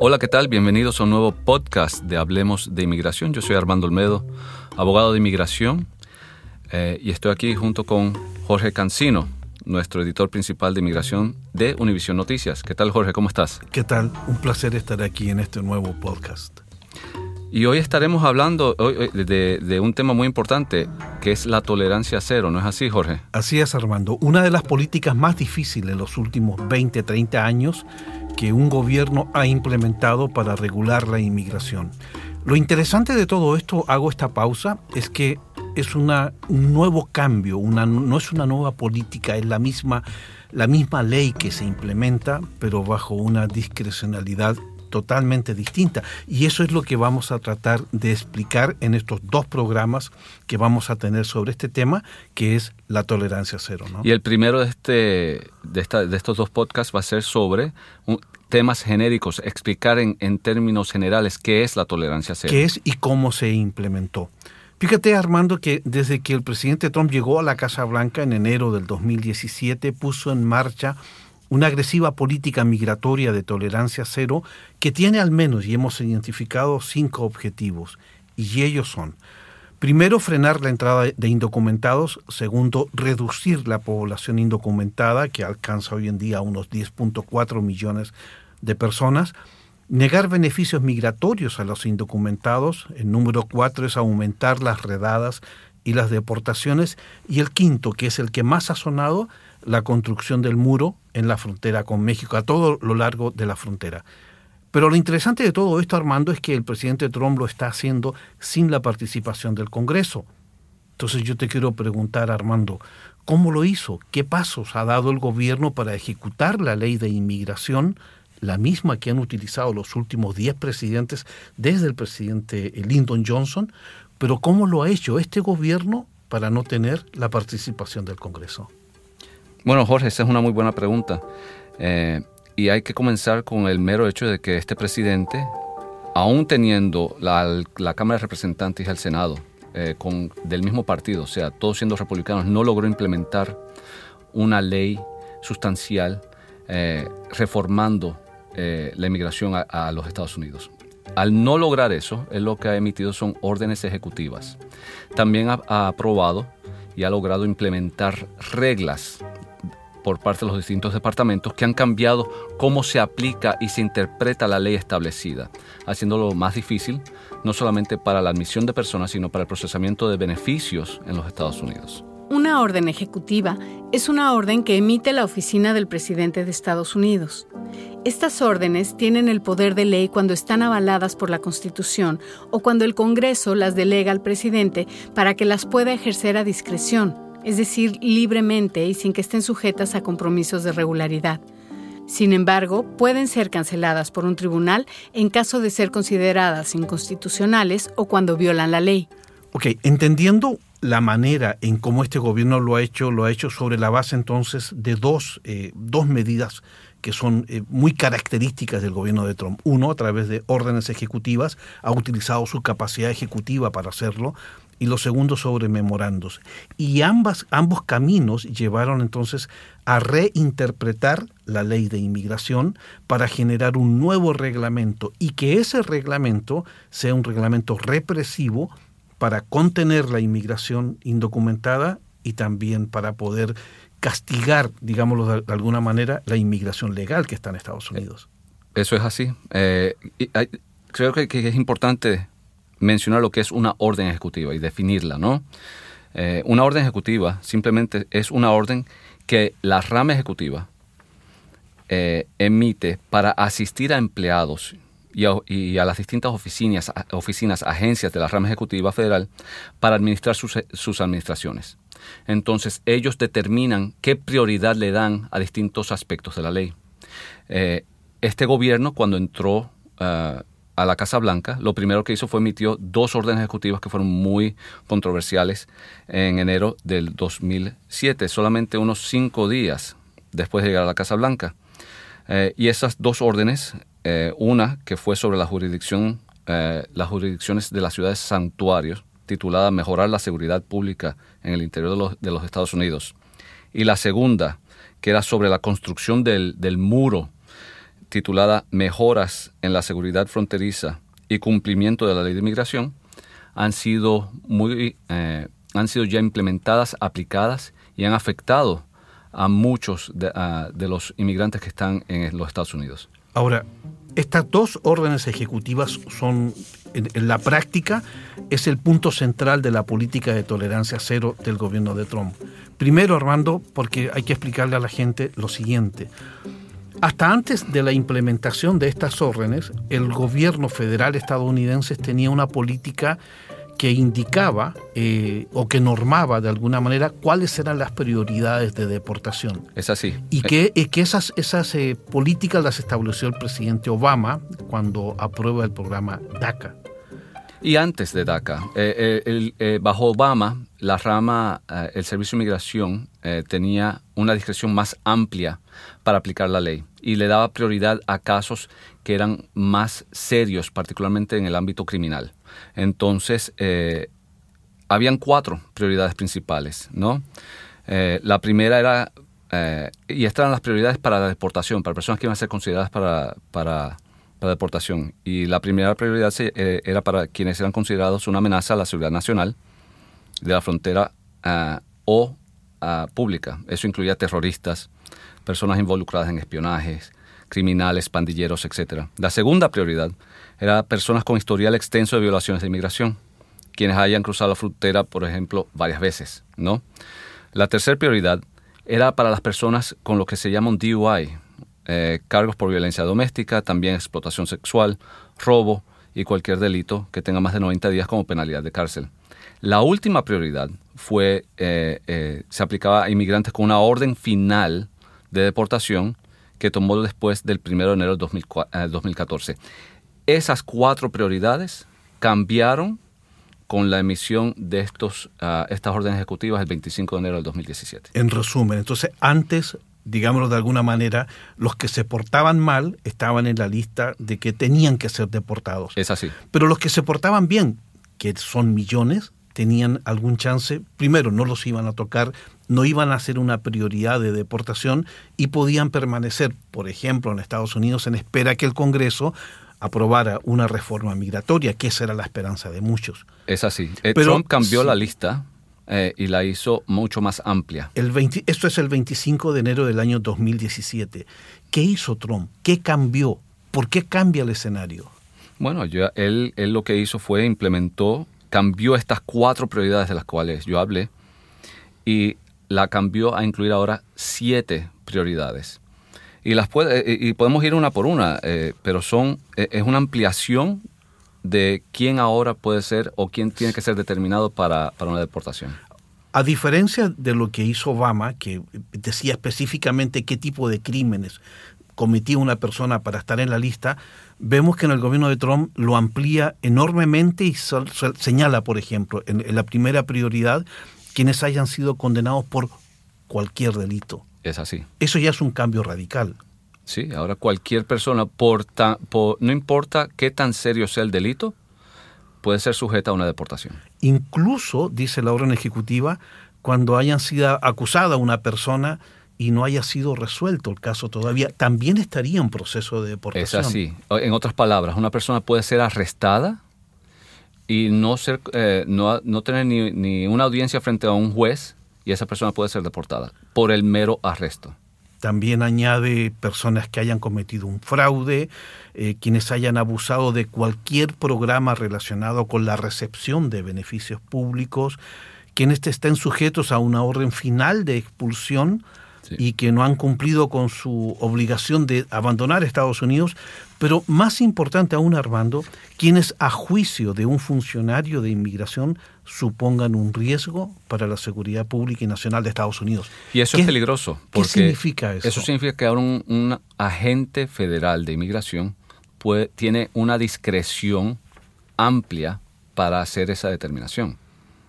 Hola, ¿qué tal? Bienvenidos a un nuevo podcast de Hablemos de Inmigración. Yo soy Armando Olmedo, abogado de inmigración, eh, y estoy aquí junto con Jorge Cancino, nuestro editor principal de inmigración de Univisión Noticias. ¿Qué tal, Jorge? ¿Cómo estás? ¿Qué tal? Un placer estar aquí en este nuevo podcast. Y hoy estaremos hablando de, de un tema muy importante, que es la tolerancia cero, ¿no es así, Jorge? Así es, Armando. Una de las políticas más difíciles en los últimos 20, 30 años que un gobierno ha implementado para regular la inmigración. Lo interesante de todo esto, hago esta pausa, es que es una, un nuevo cambio, una, no es una nueva política, es la misma, la misma ley que se implementa, pero bajo una discrecionalidad totalmente distinta. Y eso es lo que vamos a tratar de explicar en estos dos programas que vamos a tener sobre este tema, que es la tolerancia cero. ¿no? Y el primero de, este, de, esta, de estos dos podcasts va a ser sobre un, temas genéricos, explicar en, en, términos generales qué es la tolerancia cero. ¿Qué es y cómo se implementó? Fíjate, Armando, que desde que el presidente Trump llegó a la Casa Blanca en enero del 2017, puso en marcha una agresiva política migratoria de tolerancia cero que tiene al menos, y hemos identificado, cinco objetivos. Y ellos son, primero, frenar la entrada de indocumentados. Segundo, reducir la población indocumentada, que alcanza hoy en día unos 10.4 millones de personas. Negar beneficios migratorios a los indocumentados. El número cuatro es aumentar las redadas y las deportaciones. Y el quinto, que es el que más ha sonado, la construcción del muro en la frontera con México, a todo lo largo de la frontera. Pero lo interesante de todo esto, Armando, es que el presidente Trump lo está haciendo sin la participación del Congreso. Entonces yo te quiero preguntar, Armando, ¿cómo lo hizo? ¿Qué pasos ha dado el gobierno para ejecutar la ley de inmigración, la misma que han utilizado los últimos 10 presidentes desde el presidente Lyndon Johnson? Pero ¿cómo lo ha hecho este gobierno para no tener la participación del Congreso? Bueno, Jorge, esa es una muy buena pregunta. Eh, y hay que comenzar con el mero hecho de que este presidente, aún teniendo la, la Cámara de Representantes y el Senado eh, con, del mismo partido, o sea, todos siendo republicanos, no logró implementar una ley sustancial eh, reformando la inmigración a, los Estados Unidos. Al no lograr eso, él lo que ha emitido son órdenes ejecutivas. También ha aprobado y ha logrado implementar reglas por parte de los distintos departamentos que han cambiado cómo se aplica y se interpreta la ley establecida, haciéndolo más difícil no solamente para la admisión de personas, sino para el procesamiento de beneficios en los Estados Unidos. Una orden ejecutiva es una orden que emite la oficina del presidente de Estados Unidos. Estas órdenes tienen el poder de ley cuando están avaladas por la Constitución o cuando el Congreso las delega al presidente para que las pueda ejercer a discreción, es decir, libremente y sin que estén sujetas a compromisos de regularidad. Sin embargo, pueden ser canceladas por un tribunal en caso de ser consideradas inconstitucionales o cuando violan la ley. Ok, entendiendo la manera en cómo este gobierno lo ha hecho, lo ha hecho sobre la base entonces de dos, eh, dos medidas que son eh, muy características del gobierno de Trump. Uno, a través de órdenes ejecutivas, ha utilizado su capacidad ejecutiva para hacerlo, y lo segundo sobre memorandos. Y ambas, ambos caminos llevaron entonces a reinterpretar la ley de inmigración para generar un nuevo reglamento y que ese reglamento sea un reglamento represivo para contener la inmigración indocumentada y también para poder castigar, digámoslo de, alguna manera, la inmigración legal que está en Estados Unidos. Eso es así. Eh, creo que, es importante mencionar lo que es una orden ejecutiva y definirla, ¿no? Eh, una orden ejecutiva simplemente es una orden que la rama ejecutiva eh, emite para asistir a empleados y a, las distintas oficinas, oficinas, agencias de la rama ejecutiva federal para administrar sus, administraciones. Entonces, ellos determinan qué prioridad le dan a distintos aspectos de la ley. Eh, este gobierno, cuando entró uh, a la Casa Blanca, lo primero que hizo fue emitió dos órdenes ejecutivas que fueron muy controversiales en enero del 2007, solamente unos cinco días después de llegar a la Casa Blanca. Eh, y esas dos órdenes, eh, una que fue sobre la jurisdicción, eh, las jurisdicciones de las ciudades santuarios, titulada Mejorar la seguridad pública en el interior de los, de los Estados Unidos, y la segunda, que era sobre la construcción del, del muro titulada Mejoras en la seguridad fronteriza y cumplimiento de la ley de inmigración han sido muy eh, han sido ya implementadas, aplicadas y han afectado a muchos de, los inmigrantes que están en los Estados Unidos. Ahora, estas dos órdenes ejecutivas son, en, la práctica, es el punto central de la política de tolerancia cero del gobierno de Trump. Primero, Armando, porque hay que explicarle a la gente lo siguiente. Hasta antes de la implementación de estas órdenes, el gobierno federal estadounidense tenía una política que indicaba eh, o que normaba de alguna manera cuáles eran las prioridades de deportación. Es así. Y que, que esas, esas eh, políticas las estableció el presidente Obama cuando aprueba el programa DACA. Y antes de DACA, eh, bajo Obama, la rama, el Servicio de Inmigración tenía una discreción más amplia para aplicar la ley y le daba prioridad a casos que eran más serios, particularmente en el ámbito criminal. Entonces, eh, habían cuatro prioridades principales, ¿no? Eh, la primera era, eh, y estas eran las prioridades para la deportación, para personas que iban a ser consideradas para, para, deportación. Y la primera prioridad era para quienes eran considerados una amenaza a la seguridad nacional de la frontera o pública. Eso incluía terroristas, personas involucradas en espionajes, criminales, pandilleros, etc. La segunda prioridad era personas con historial extenso de violaciones de inmigración, quienes hayan cruzado la frontera, por ejemplo, varias veces, ¿no? La tercera prioridad era para las personas con lo que se llaman DUI, eh, cargos por violencia doméstica, también explotación sexual, robo y cualquier delito que tenga más de 90 días como penalidad de cárcel. La última prioridad fue, eh, eh, se aplicaba a inmigrantes con una orden final de deportación que tomó después del 1 de enero de 2014. Eh, Esas cuatro prioridades cambiaron con la emisión de estos, ah, estas órdenes ejecutivas el 25 de enero del 2017. En resumen, entonces antes, digámoslo de alguna manera, los que se portaban mal estaban en la lista de que tenían que ser deportados. Es así. Pero los que se portaban bien, que son millones, tenían algún chance, primero no los iban a tocar, no iban a ser una prioridad de deportación y podían permanecer, por ejemplo, en Estados Unidos en espera que el Congreso aprobara una reforma migratoria, que esa era la esperanza de muchos. Es así. Eh, Trump cambió la lista eh, y la hizo mucho más amplia. El esto es el 25 de enero del año 2017. ¿Qué hizo Trump? ¿Qué cambió? ¿Por qué cambia el escenario? Bueno, él, él lo que hizo fue implementó cambió estas cuatro prioridades de las cuales yo hablé y la cambió a incluir ahora siete prioridades. Y, las puede, eh, y podemos ir una por una, eh, pero son, eh, es una ampliación de quién ahora puede ser o quién tiene que ser determinado para, para una deportación. A diferencia de lo que hizo Obama, que decía específicamente qué tipo de crímenes cometía una persona para estar en la lista, vemos que en el gobierno de Trump lo amplía enormemente y señala, por ejemplo, en, la primera prioridad, quienes hayan sido condenados por cualquier delito. Es así. Eso ya es un cambio radical. Sí, ahora cualquier persona, por, no importa qué tan serio sea el delito, puede ser sujeta a una deportación. Incluso, dice la orden ejecutiva, cuando hayan sido acusada una persona y no haya sido resuelto el caso todavía, también estaría en proceso de deportación. Es así. En otras palabras, una persona puede ser arrestada y no, ser, eh, no, no, tener ni, ni una audiencia frente a un juez y esa persona puede ser deportada por el mero arresto. También añade personas que hayan cometido un fraude, eh, quienes hayan abusado de cualquier programa relacionado con la recepción de beneficios públicos, quienes estén sujetos a una orden final de expulsión y que no han cumplido con su obligación de abandonar Estados Unidos, pero más importante aún, Armando, quienes a juicio de un funcionario de inmigración supongan un riesgo para la seguridad pública y nacional de Estados Unidos. Y eso es peligroso. ¿Qué significa eso? Eso significa que ahora un, agente federal de inmigración puede, tiene una discreción amplia para hacer esa determinación.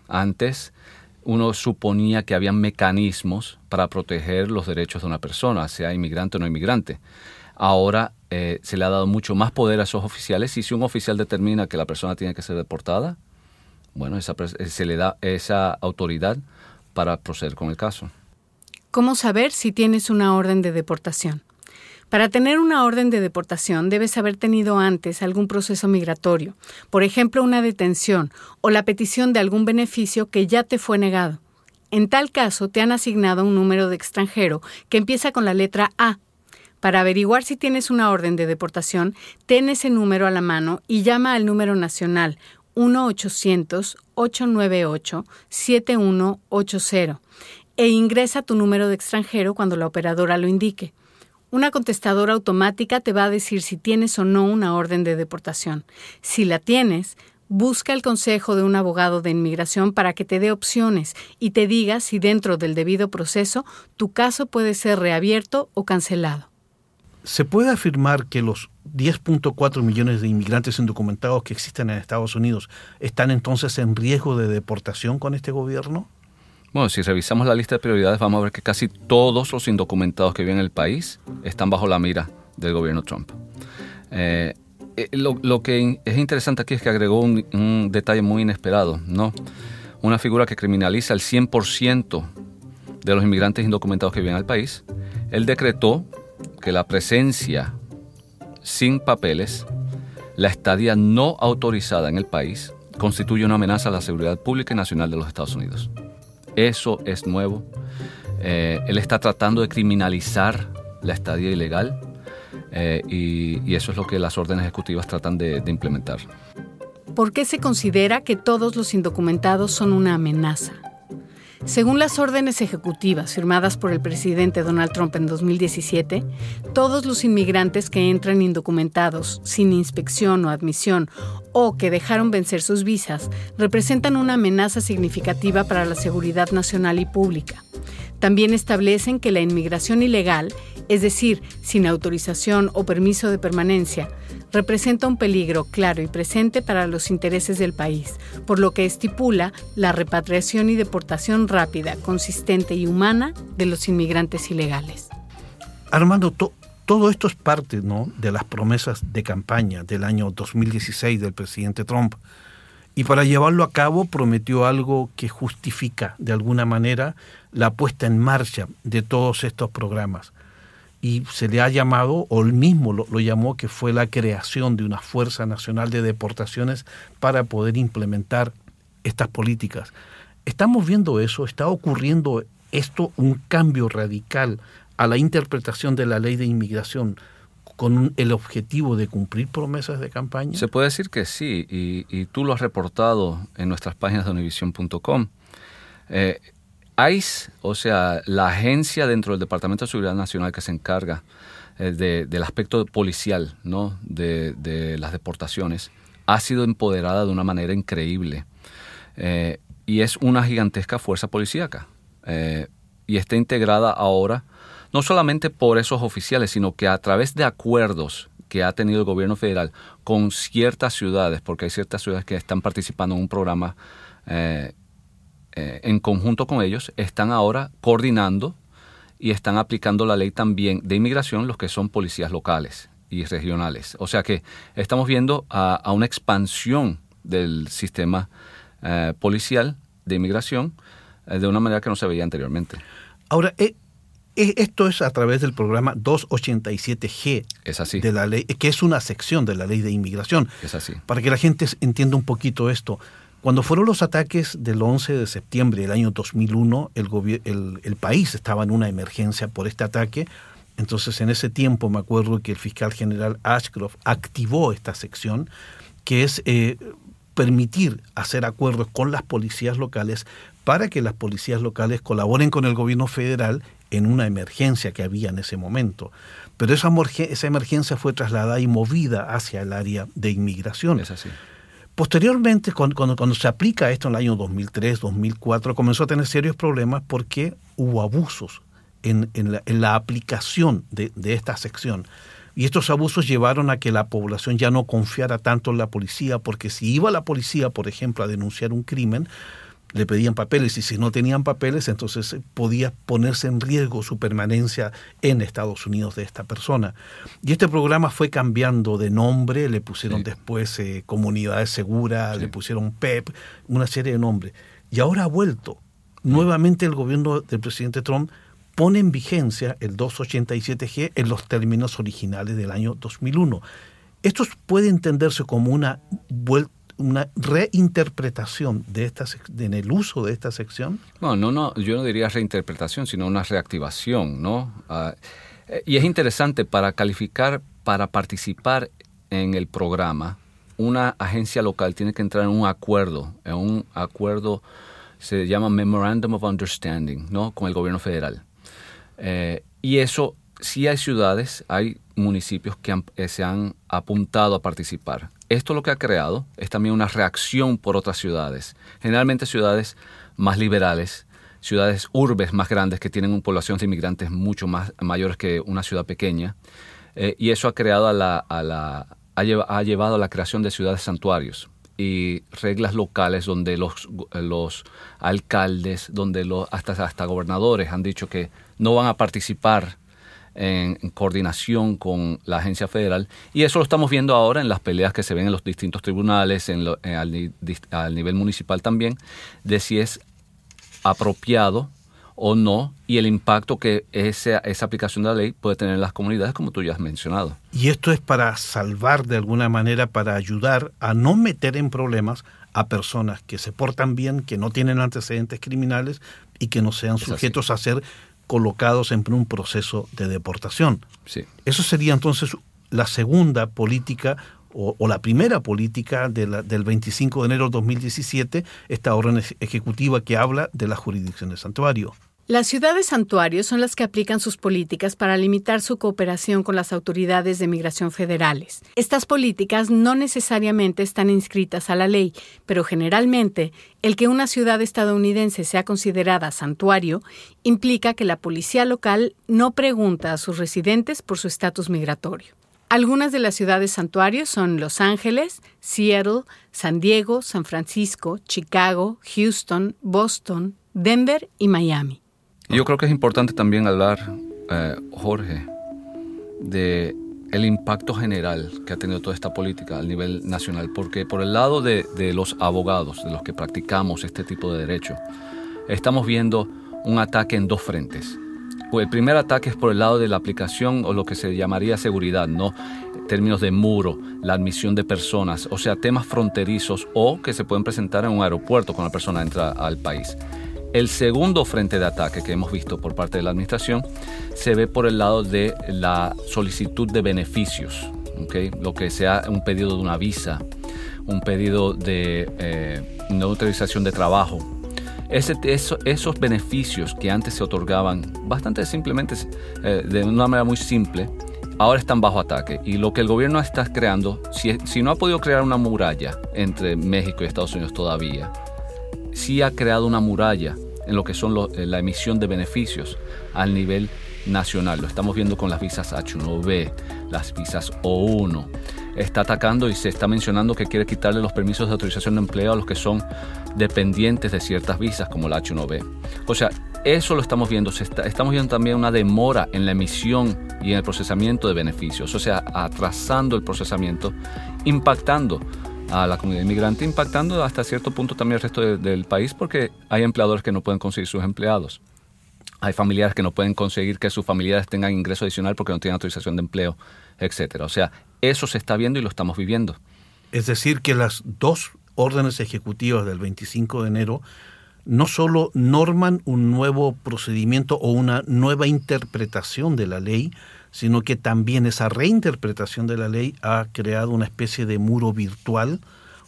Antes uno suponía que había mecanismos para proteger los derechos de una persona, sea inmigrante o no inmigrante. Ahora eh, se le ha dado mucho más poder a esos oficiales y si un oficial determina que la persona tiene que ser deportada, bueno, eh, se le da esa autoridad para proceder con el caso. ¿Cómo saber si tienes una orden de deportación? Para tener una orden de deportación debes haber tenido antes algún proceso migratorio, por ejemplo una detención o la petición de algún beneficio que ya te fue negado. En tal caso te han asignado un número de extranjero que empieza con la letra A. Para averiguar si tienes una orden de deportación, ten ese número a la mano y llama al número nacional 1-800-898-7180 e ingresa tu número de extranjero cuando la operadora lo indique. Una contestadora automática te va a decir si tienes o no una orden de deportación. Si la tienes, busca el consejo de un abogado de inmigración para que te dé opciones y te diga si dentro del debido proceso tu caso puede ser reabierto o cancelado. ¿Se puede afirmar que los 10.4 millones de inmigrantes indocumentados que existen en Estados Unidos están entonces en riesgo de deportación con este gobierno? Bueno, si revisamos la lista de prioridades vamos a ver que casi todos los indocumentados que viven en el país están bajo la mira del gobierno Trump. Eh, eh, lo, que es interesante aquí es que agregó un, detalle muy inesperado, ¿no? Una figura que criminaliza el 100% de los inmigrantes indocumentados que viven el país. Él decretó que la presencia sin papeles, la estadía no autorizada en el país, constituye una amenaza a la seguridad pública y nacional de los Estados Unidos. Eso es nuevo. Eh, él está tratando de criminalizar la estadía ilegal eh, y, eso es lo que las órdenes ejecutivas tratan de, de implementar. ¿Por qué se considera que todos los indocumentados son una amenaza? Según las órdenes ejecutivas firmadas por el presidente Donald Trump en 2017, todos los inmigrantes que entran indocumentados, sin inspección o admisión, o que dejaron vencer sus visas, representan una amenaza significativa para la seguridad nacional y pública. También establecen que la inmigración ilegal, es decir, sin autorización o permiso de permanencia, representa un peligro claro y presente para los intereses del país, por lo que estipula la repatriación y deportación rápida, consistente y humana de los inmigrantes ilegales. Armando, todo esto es parte ¿no? de las promesas de campaña del año 2016 del presidente Trump. Y para llevarlo a cabo prometió algo que justifica de alguna manera la puesta en marcha de todos estos programas y se le ha llamado, o él mismo lo, llamó, que fue la creación de una Fuerza Nacional de Deportaciones para poder implementar estas políticas. Estamos viendo eso, está ocurriendo esto, un cambio radical a la interpretación de la ley de inmigración con el objetivo de cumplir promesas de campaña? Se puede decir que sí, y, tú lo has reportado en nuestras páginas de univision.com. Eh, ICE, o sea, la agencia dentro del Departamento de Seguridad Nacional que se encarga eh, del aspecto policial ¿no? de, las deportaciones, ha sido empoderada de una manera increíble. Eh, y es una gigantesca fuerza policíaca. Y está integrada ahora no solamente por esos oficiales, sino que a través de acuerdos que ha tenido el gobierno federal con ciertas ciudades, porque hay ciertas ciudades que están participando en un programa eh, eh, en conjunto con ellos, están ahora coordinando y están aplicando la ley también de inmigración los que son policías locales y regionales. O sea que estamos viendo a, una expansión del sistema eh, policial de inmigración de una manera que no se veía anteriormente. Ahora, esto es a través del programa 287G es así. de la ley, que es una sección de la ley de inmigración. Es así. Para que la gente entienda un poquito esto. Cuando fueron los ataques del 11 de septiembre del año 2001, el, el, país estaba en una emergencia por este ataque. Entonces, en ese tiempo me acuerdo que el fiscal general Ashcroft activó esta sección, que es eh, permitir hacer acuerdos con las policías locales para que las policías locales colaboren con el gobierno federal en una emergencia que había en ese momento. Pero esa, esa emergencia fue trasladada y movida hacia el área de inmigración. Es así. Posteriormente, cuando, cuando, se aplica esto en el año 2003, 2004, comenzó a tener serios problemas porque hubo abusos en, la, aplicación de, de esta sección. Y estos abusos llevaron a que la población ya no confiara tanto en la policía, porque si iba la policía, por ejemplo, a denunciar un crimen, le pedían papeles y si no tenían papeles, entonces eh, podía ponerse en riesgo su permanencia en Estados Unidos de esta persona. Y este programa fue cambiando de nombre, le pusieron después eh, Comunidades Seguras, le pusieron PEP, una serie de nombres. Y ahora ha vuelto. Nuevamente el gobierno del presidente Trump pone en vigencia el 287G en los términos originales del año 2001. Esto puede entenderse como una vuelta una reinterpretación de esta en el uso de esta sección? No, no, no, yo no diría reinterpretación, sino una reactivación, ¿no? Ah, eh, y es interesante para calificar, para participar en el programa, una agencia local tiene que entrar en un acuerdo, en un acuerdo se llama Memorandum of Understanding, ¿no? Con el gobierno federal. Eh, y eso, sí hay ciudades, hay municipios que eh, se han apuntado a participar. Esto lo que ha creado es también una reacción por otras ciudades, generalmente ciudades más liberales, ciudades urbes más grandes que tienen una población de inmigrantes mucho más mayores que una ciudad pequeña, eh, y eso ha creado a la, a la ha, llevado a la creación de ciudades santuarios y reglas locales donde los, los alcaldes, donde los, hasta, hasta gobernadores han dicho que no van a participar en, coordinación con la agencia federal y eso lo estamos viendo ahora en las peleas que se ven en los distintos tribunales, en al, nivel municipal también, de si es apropiado o no y el impacto que esa, esa aplicación de la ley puede tener en las comunidades, como tú ya has mencionado. Y esto es para salvar de alguna manera, para ayudar a no meter en problemas a personas que se portan bien, que no tienen antecedentes criminales y que no sean sujetos a ser colocados en un proceso de deportación. Sí. Eso sería entonces la segunda política o, la primera política del 25 de enero de 2017, esta orden ejecutiva que habla de la jurisdicción de santuario. Las ciudades santuarios son las que aplican sus políticas para limitar su cooperación con las autoridades de migración federales. Estas políticas no necesariamente están inscritas a la ley, pero generalmente el que una ciudad estadounidense sea considerada santuario implica que la policía local no pregunta a sus residentes por su estatus migratorio. Algunas de las ciudades santuarios son Los Ángeles, Seattle, San Diego, San Francisco, Chicago, Houston, Boston, Denver y Miami. Yo creo que es importante también hablar, eh, Jorge, de el impacto general que ha tenido toda esta política a nivel nacional, porque por el lado de, los abogados, de los que practicamos este tipo de derecho, estamos viendo un ataque en dos frentes. El primer ataque es por el lado de la aplicación o lo que se llamaría seguridad, ¿no? términos de muro, la admisión de personas, o sea, temas fronterizos o que se pueden presentar en un aeropuerto cuando la persona entra al país. El segundo frente de ataque que hemos visto por parte de la administración se ve por el lado de la solicitud de beneficios, lo que sea un pedido de una visa, un pedido de eh, no autorización de trabajo. esos beneficios que antes se otorgaban bastante simplemente, eh, de una manera muy simple, ahora están bajo ataque. Y lo que el gobierno está creando, si no ha podido crear una muralla entre México y Estados Unidos todavía, sí ha creado una muralla en lo que son eh, la emisión de beneficios al nivel nacional. Lo estamos viendo con las visas H1B, las visas O1. Está atacando y se está mencionando que quiere quitarle los permisos de autorización de empleo a los que son dependientes de ciertas visas como la H1B. O sea, eso lo estamos viendo. estamos viendo también una demora en la emisión y en el procesamiento de beneficios. O sea, atrasando el procesamiento, impactando a la comunidad inmigrante, impactando hasta cierto punto también el resto del país porque hay empleadores que no pueden conseguir sus empleados. Hay familiares que no pueden conseguir que sus familiares tengan ingreso adicional porque no tienen autorización de empleo, etcétera. O sea, eso se está viendo y lo estamos viviendo. Es decir, que las dos órdenes ejecutivas del 25 de enero no solo norman un nuevo procedimiento o una nueva interpretación de la ley, sino que también esa reinterpretación de la ley ha creado una especie de muro virtual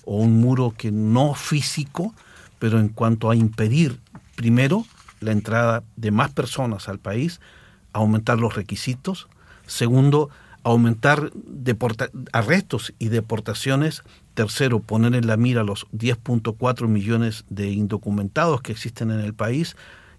o un muro que no físico, pero en cuanto a impedir, primero, la entrada de más personas al país, aumentar los requisitos, segundo, aumentar arrestos y deportaciones, tercero, poner en la mira los 10.4 millones de indocumentados que existen en el país,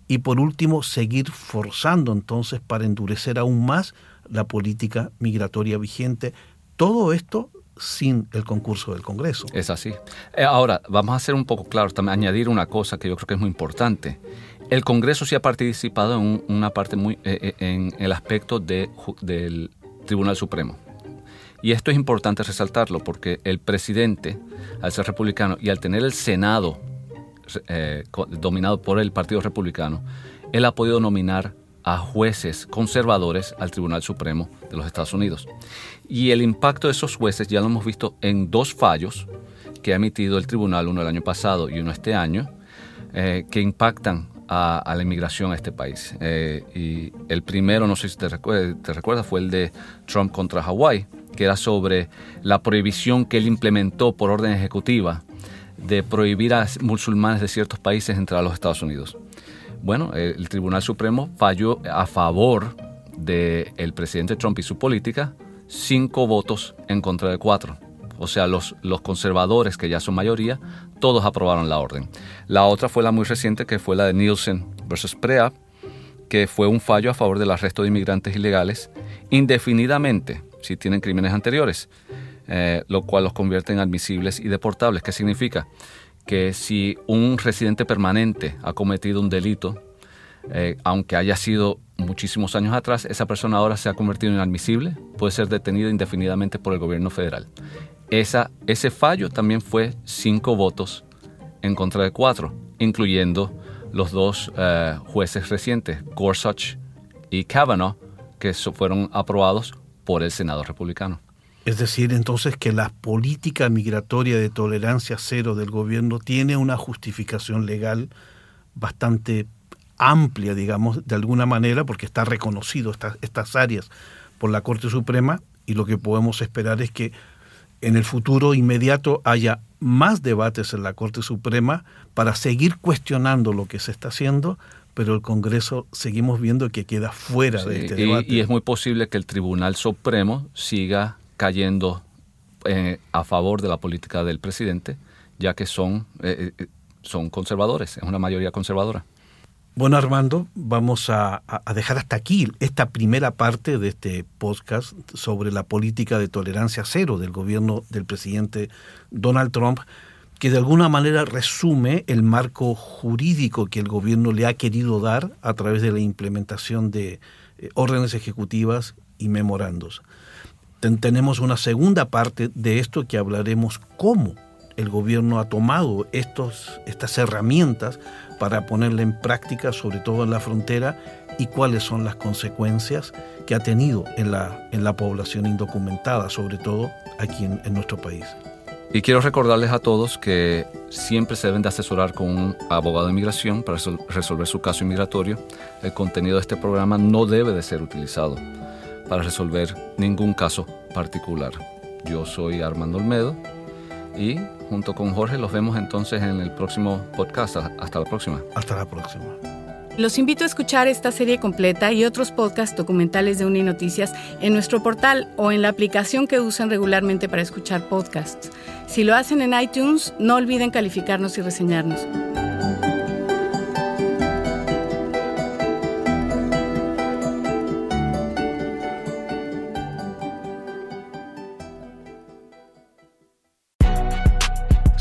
y por último, seguir forzando entonces para endurecer aún más la política migratoria vigente. Todo esto sin el concurso del Congreso. Es así. Eh, ahora, vamos a ser un poco claros, también añadir una cosa que yo creo que es muy importante. El Congreso sí ha participado en una parte muy, eh, eh, en el aspecto de, del Tribunal Supremo. Y esto es importante resaltarlo porque el presidente, al ser republicano y al tener el Senado dominado por el Partido Republicano, él ha podido nominar a jueces conservadores al Tribunal Supremo de los Estados Unidos. Y el impacto de esos jueces ya lo hemos visto en dos fallos que ha emitido el tribunal, uno el año pasado y uno este año, eh, que impactan a, la inmigración a este país. Eh, y el primero, no sé si te, te recuerdas, fue el de Trump contra Hawái, que era sobre la prohibición que él implementó por orden ejecutiva de prohibir a musulmanes de ciertos países entrar a los Estados Unidos. Bueno, el Tribunal Supremo falló a favor del presidente Trump y su política, cinco votos en contra de cuatro. O sea, los, los conservadores, que ya son mayoría, todos aprobaron la orden. La otra fue la muy reciente, que fue la de Nielsen versus Preap, que fue un fallo a favor del arresto de inmigrantes ilegales indefinidamente si tienen crímenes anteriores, eh, lo cual los convierte en admisibles y deportables. ¿Qué significa? Que si un residente permanente ha cometido un delito, eh, aunque haya sido muchísimos años atrás, esa persona ahora se ha convertido en inadmisible, puede ser detenido indefinidamente por el gobierno federal. Esa, ese fallo también fue cinco votos en contra de cuatro, incluyendo los dos eh, jueces recientes, Gorsuch y Kavanaugh, que fueron aprobados por el Senado republicano. Es decir, entonces que la política migratoria de tolerancia cero del gobierno tiene una justificación legal bastante amplia, digamos, de alguna manera, porque está reconocido estas, estas áreas por la Corte Suprema y lo que podemos esperar es que en el futuro inmediato haya más debates en la Corte Suprema para seguir cuestionando lo que se está haciendo, pero el Congreso seguimos viendo que queda fuera de este debate. Y es muy posible que el Tribunal Supremo siga cayendo eh, a favor de la política del presidente, ya que son, eh, eh, son conservadores, es una mayoría conservadora. Bueno, Armando, vamos a, dejar hasta aquí esta primera parte de este podcast sobre la política de tolerancia cero del gobierno del presidente Donald Trump, que de alguna manera resume el marco jurídico que el gobierno le ha querido dar a través de la implementación de órdenes ejecutivas y memorandos tenemos una segunda parte de esto que hablaremos cómo el gobierno ha tomado estos, estas herramientas para ponerla en práctica, sobre todo en la frontera, y cuáles son las consecuencias que ha tenido en la, en la población indocumentada, sobre todo aquí en, en nuestro país. Y quiero recordarles a todos que siempre se deben de asesorar con un abogado de inmigración para resolver su caso inmigratorio. El contenido de este programa no debe de ser utilizado para resolver ningún caso particular. Yo soy Armando Olmedo y junto con Jorge los vemos entonces en el próximo podcast. Hasta la próxima. Hasta la próxima. Los invito a escuchar esta serie completa y otros podcasts documentales de Uninoticias en nuestro portal o en la aplicación que usan regularmente para escuchar podcasts. Si lo hacen en iTunes, no olviden calificarnos y reseñarnos.